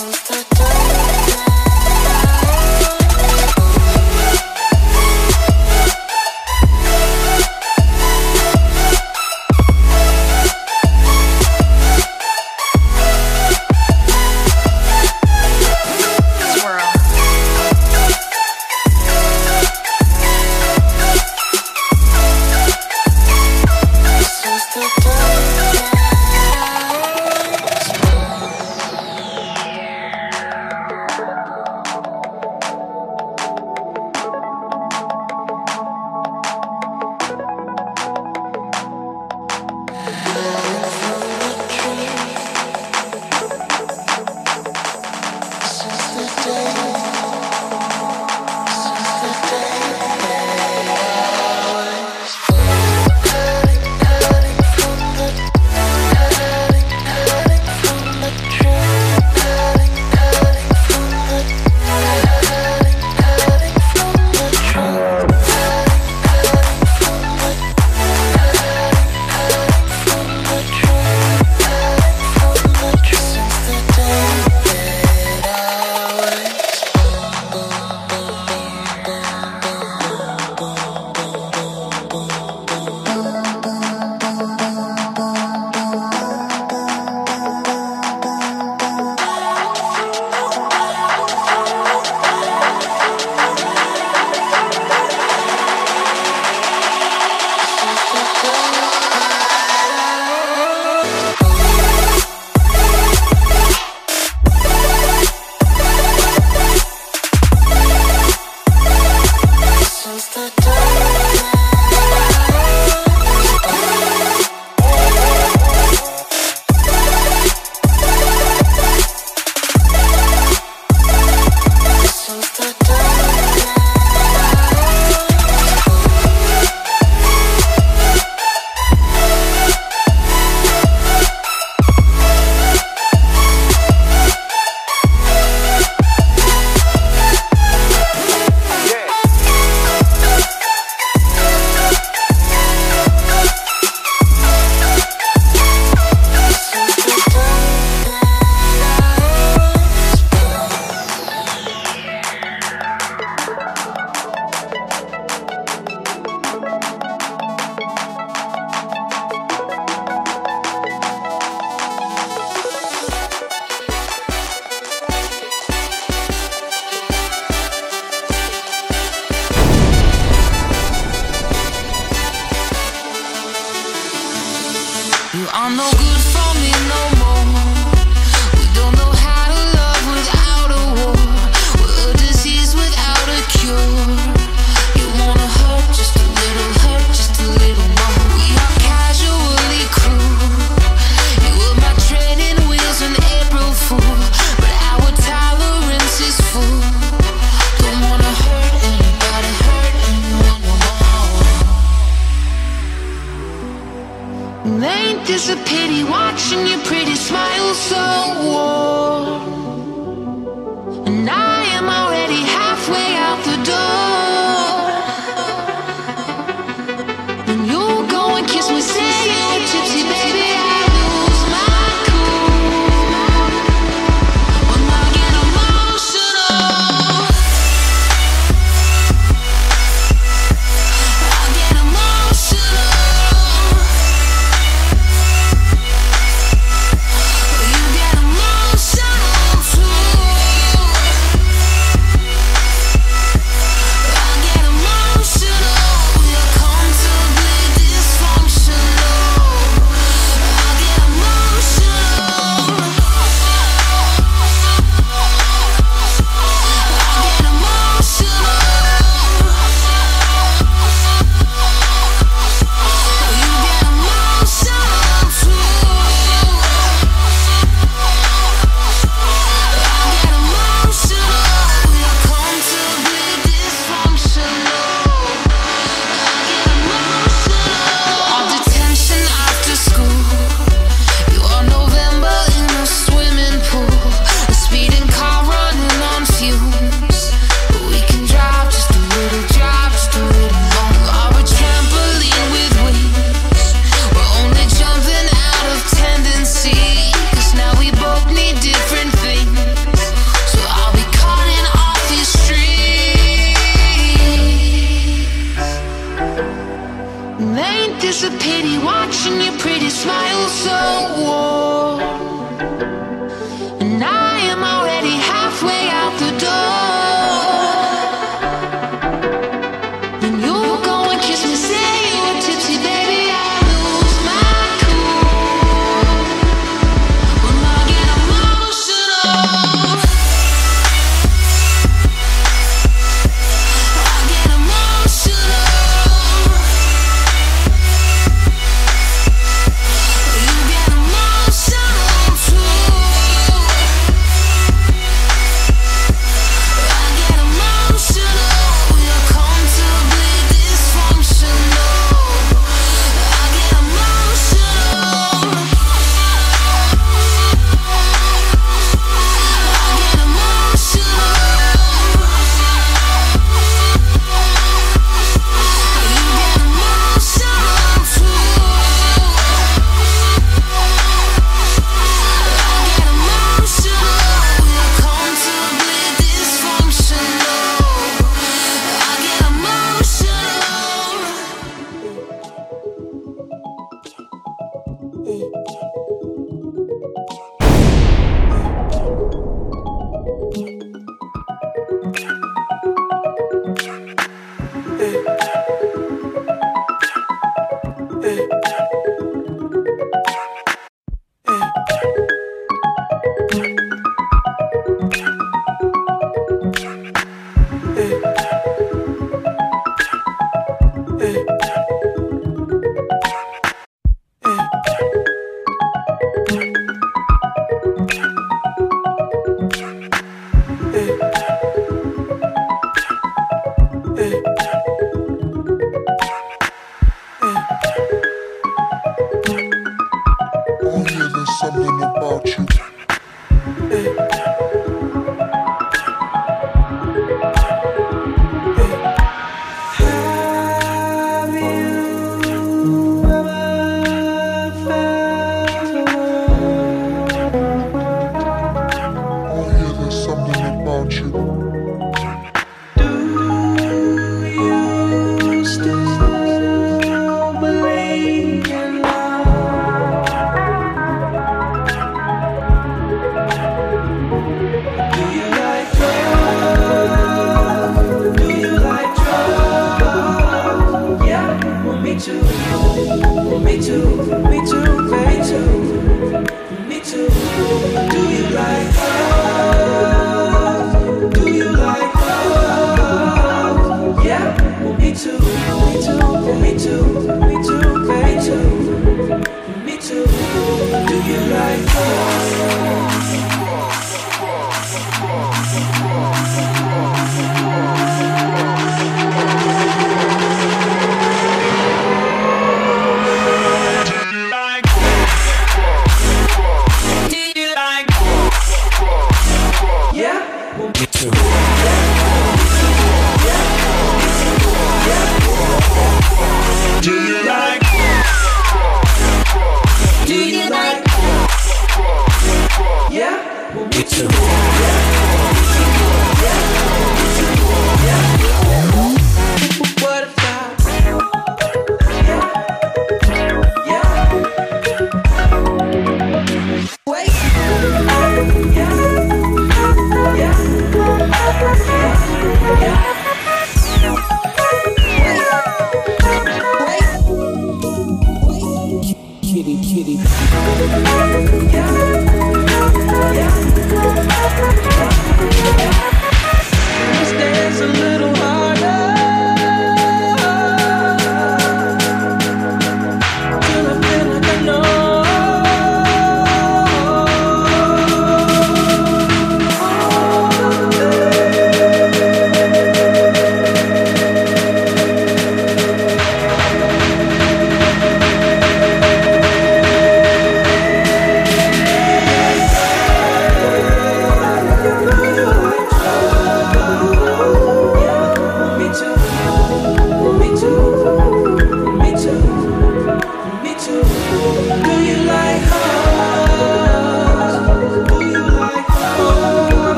constante.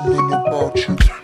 something about you.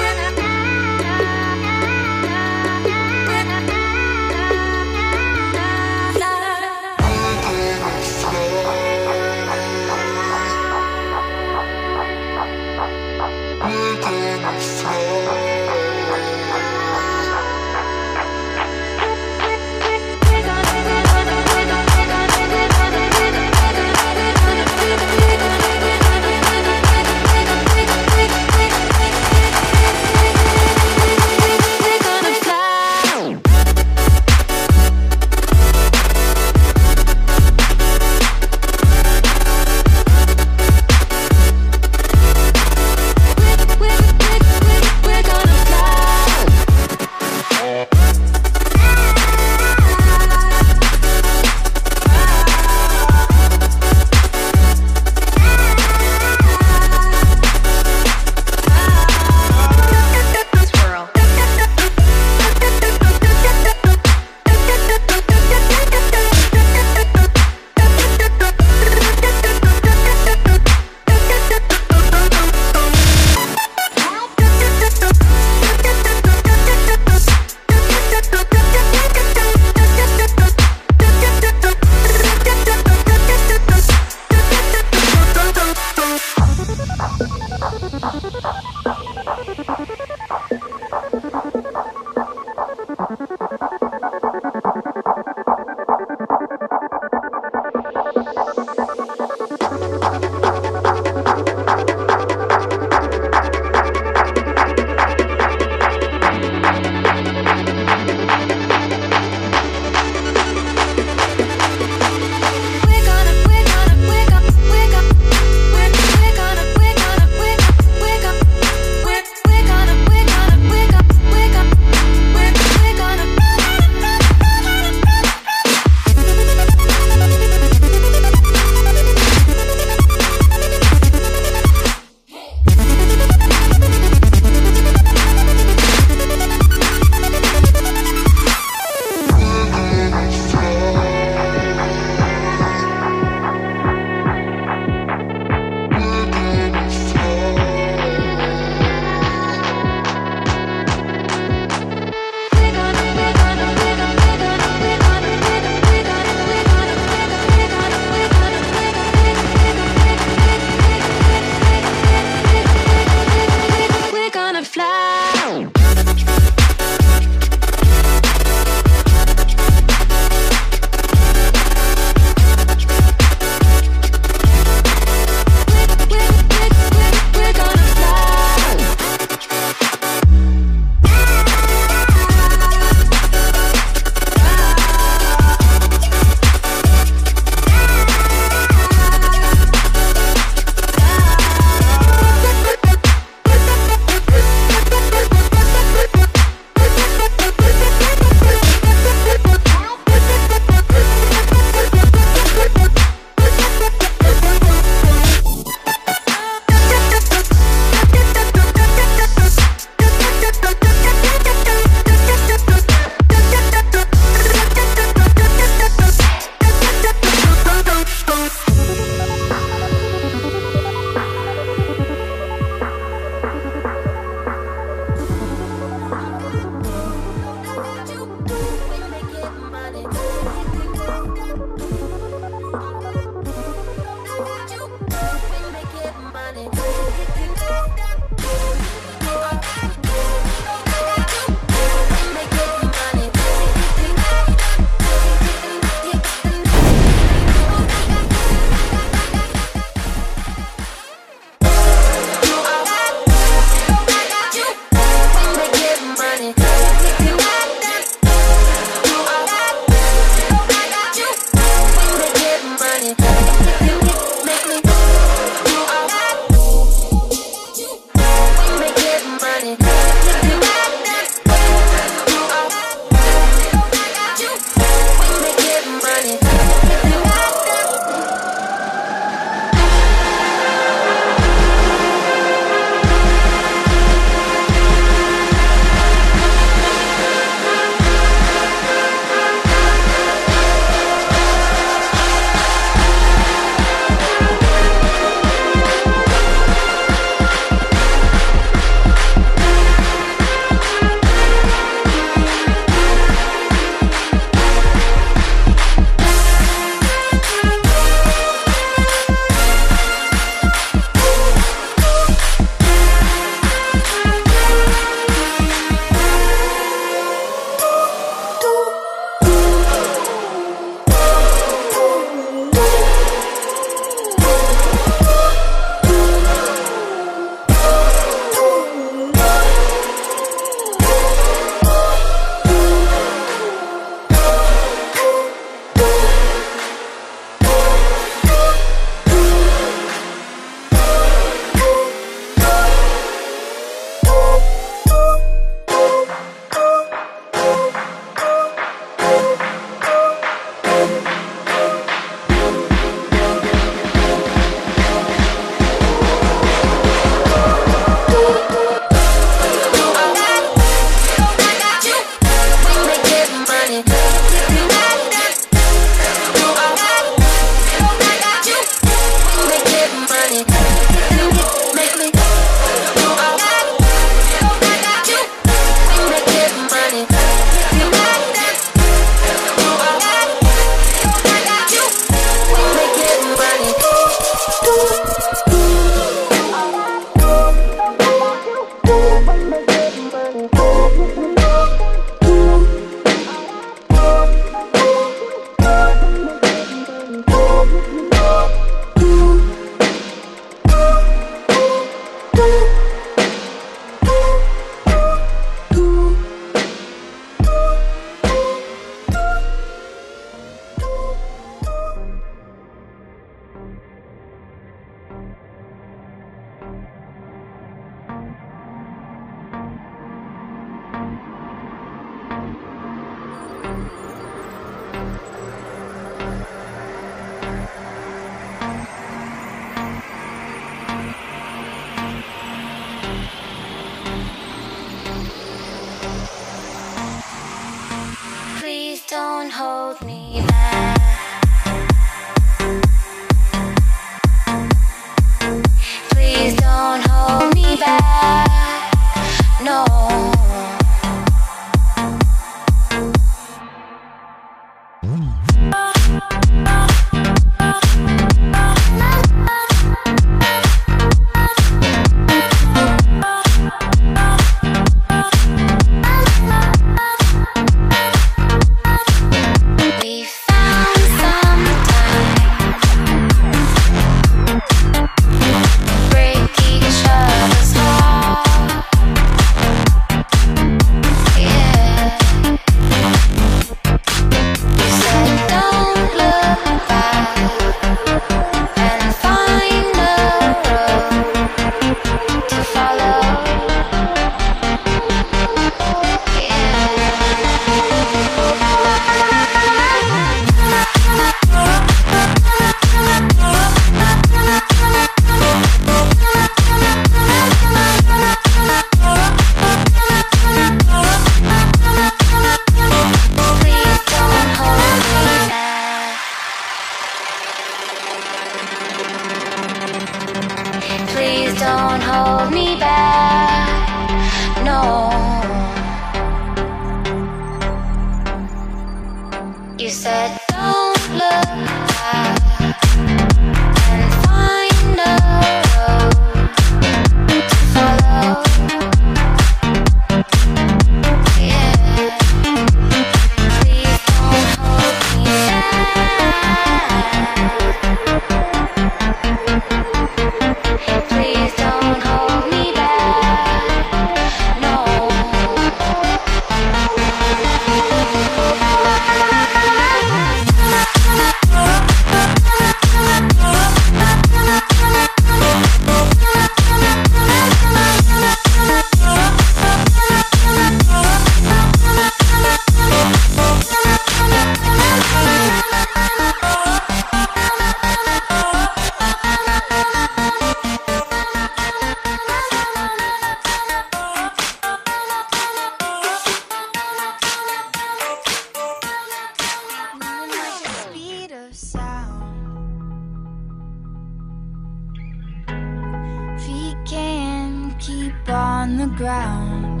Can on the ground.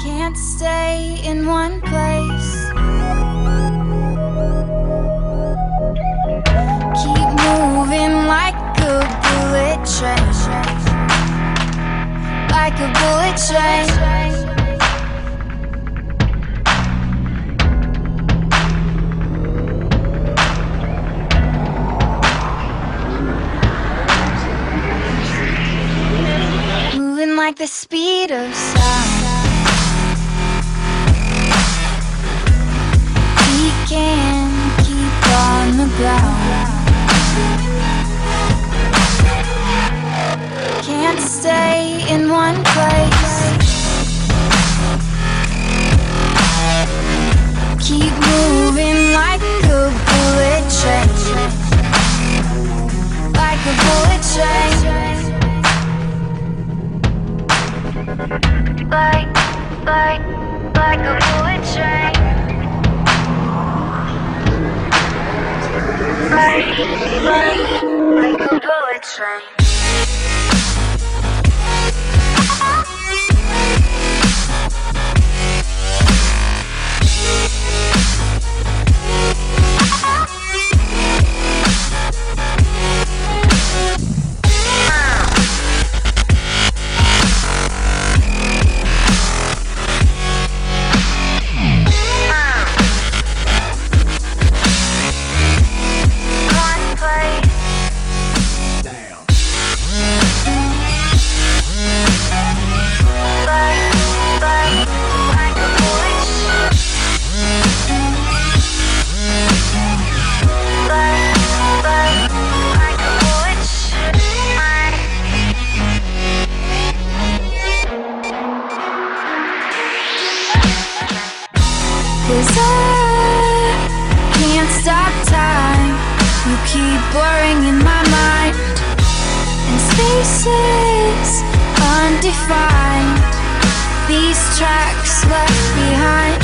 Can't stay in one place. Keep moving like a bullet train. Like a bullet train. Like the speed of sound. We can keep on the ground. Can't stay in one place. Keep moving like a bullet train. Like a bullet train. Like, like, like a bullet train. Like, like, like a bullet train. Undefined. these tracks left behind.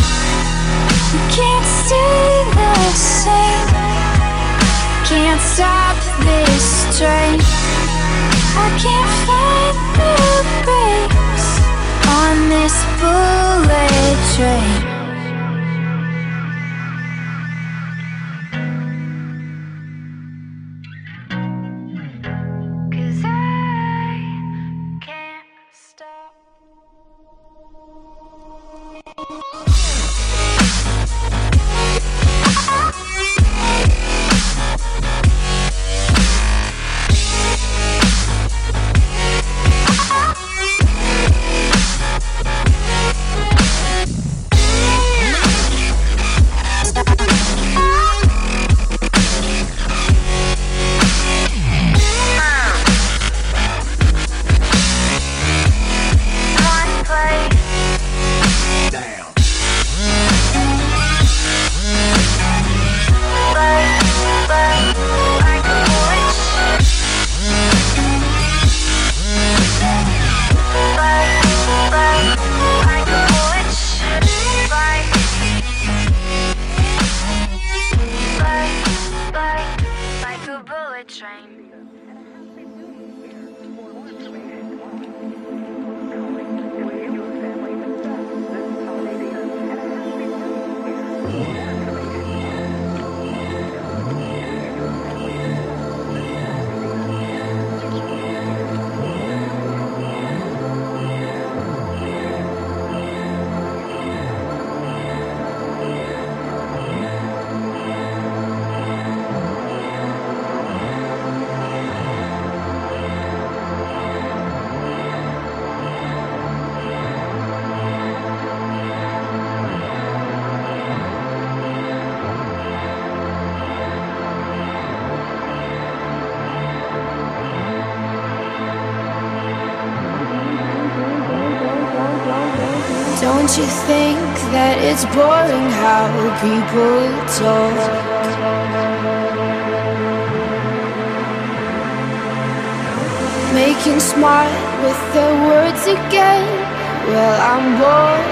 We can't stay the same. Can't stop this train. I can't find the brakes on this bullet train. Don't you think that it's boring how people talk? Making smart with their words again. Well, I'm bored.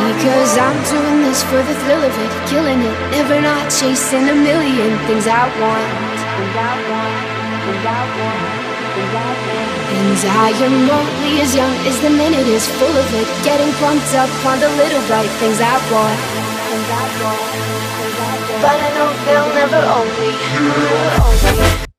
Because I'm doing this for the thrill of it, killing it, never not chasing a million things I want. Things I want. Things I want. And I am only as young as the minute is full of it, getting pumped up on the little bright things I want. But I know they'll. Never own me.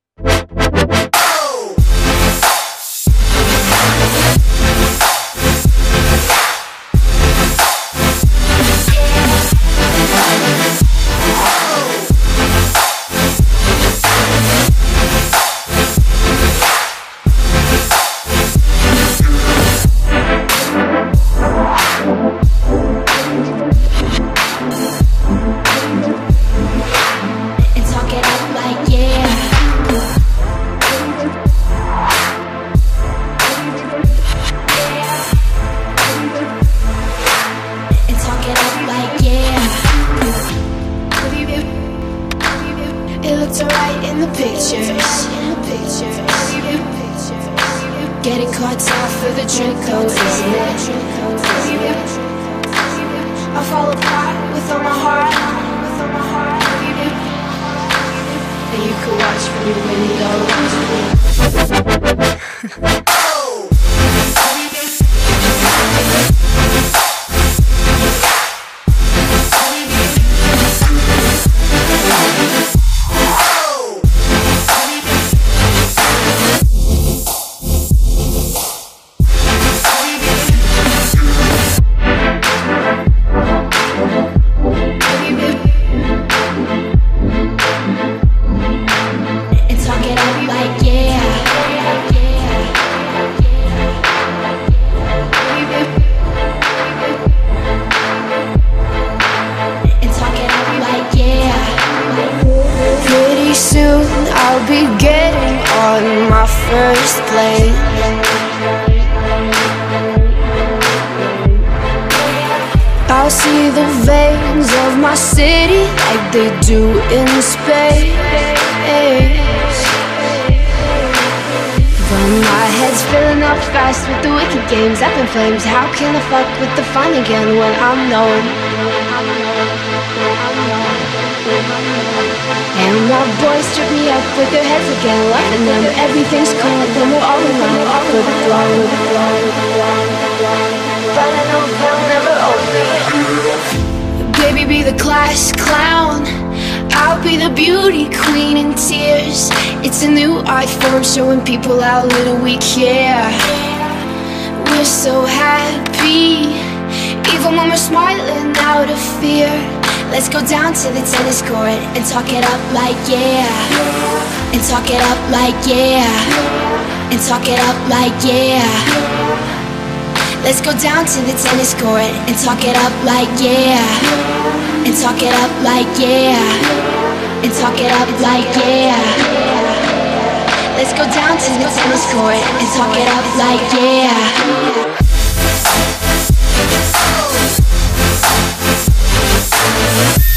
First plane. I'll see the veins of my city like they do in space. But my head's filling up fast with the wicked games up in flames. How can I fuck with the fun again when I'm known? And my boys strip me up with their heads again, loving them. Everything's cool when we're all in line for the flow. But I know they'll never me. Baby, be the class clown. I'll be the beauty queen in tears. It's a new art form showing people how little we care. We're so happy, even when we're smiling out of fear. Let's go down to the tennis court and talk it up like yeah. And talk it up like yeah. And talk it up like yeah. Let's go down to the tennis court and talk it up like yeah. And talk it up like yeah. And talk it up like yeah. Let's go down to the tennis court and talk it up like yeah. What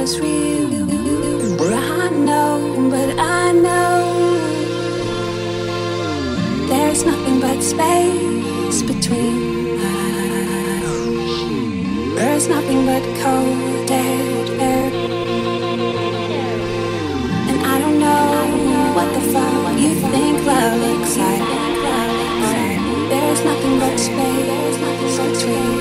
was real. I know, but I know there's nothing but space between us. There's nothing but cold dead air, and I don't know what the fuck you think love looks like. There's nothing but space between.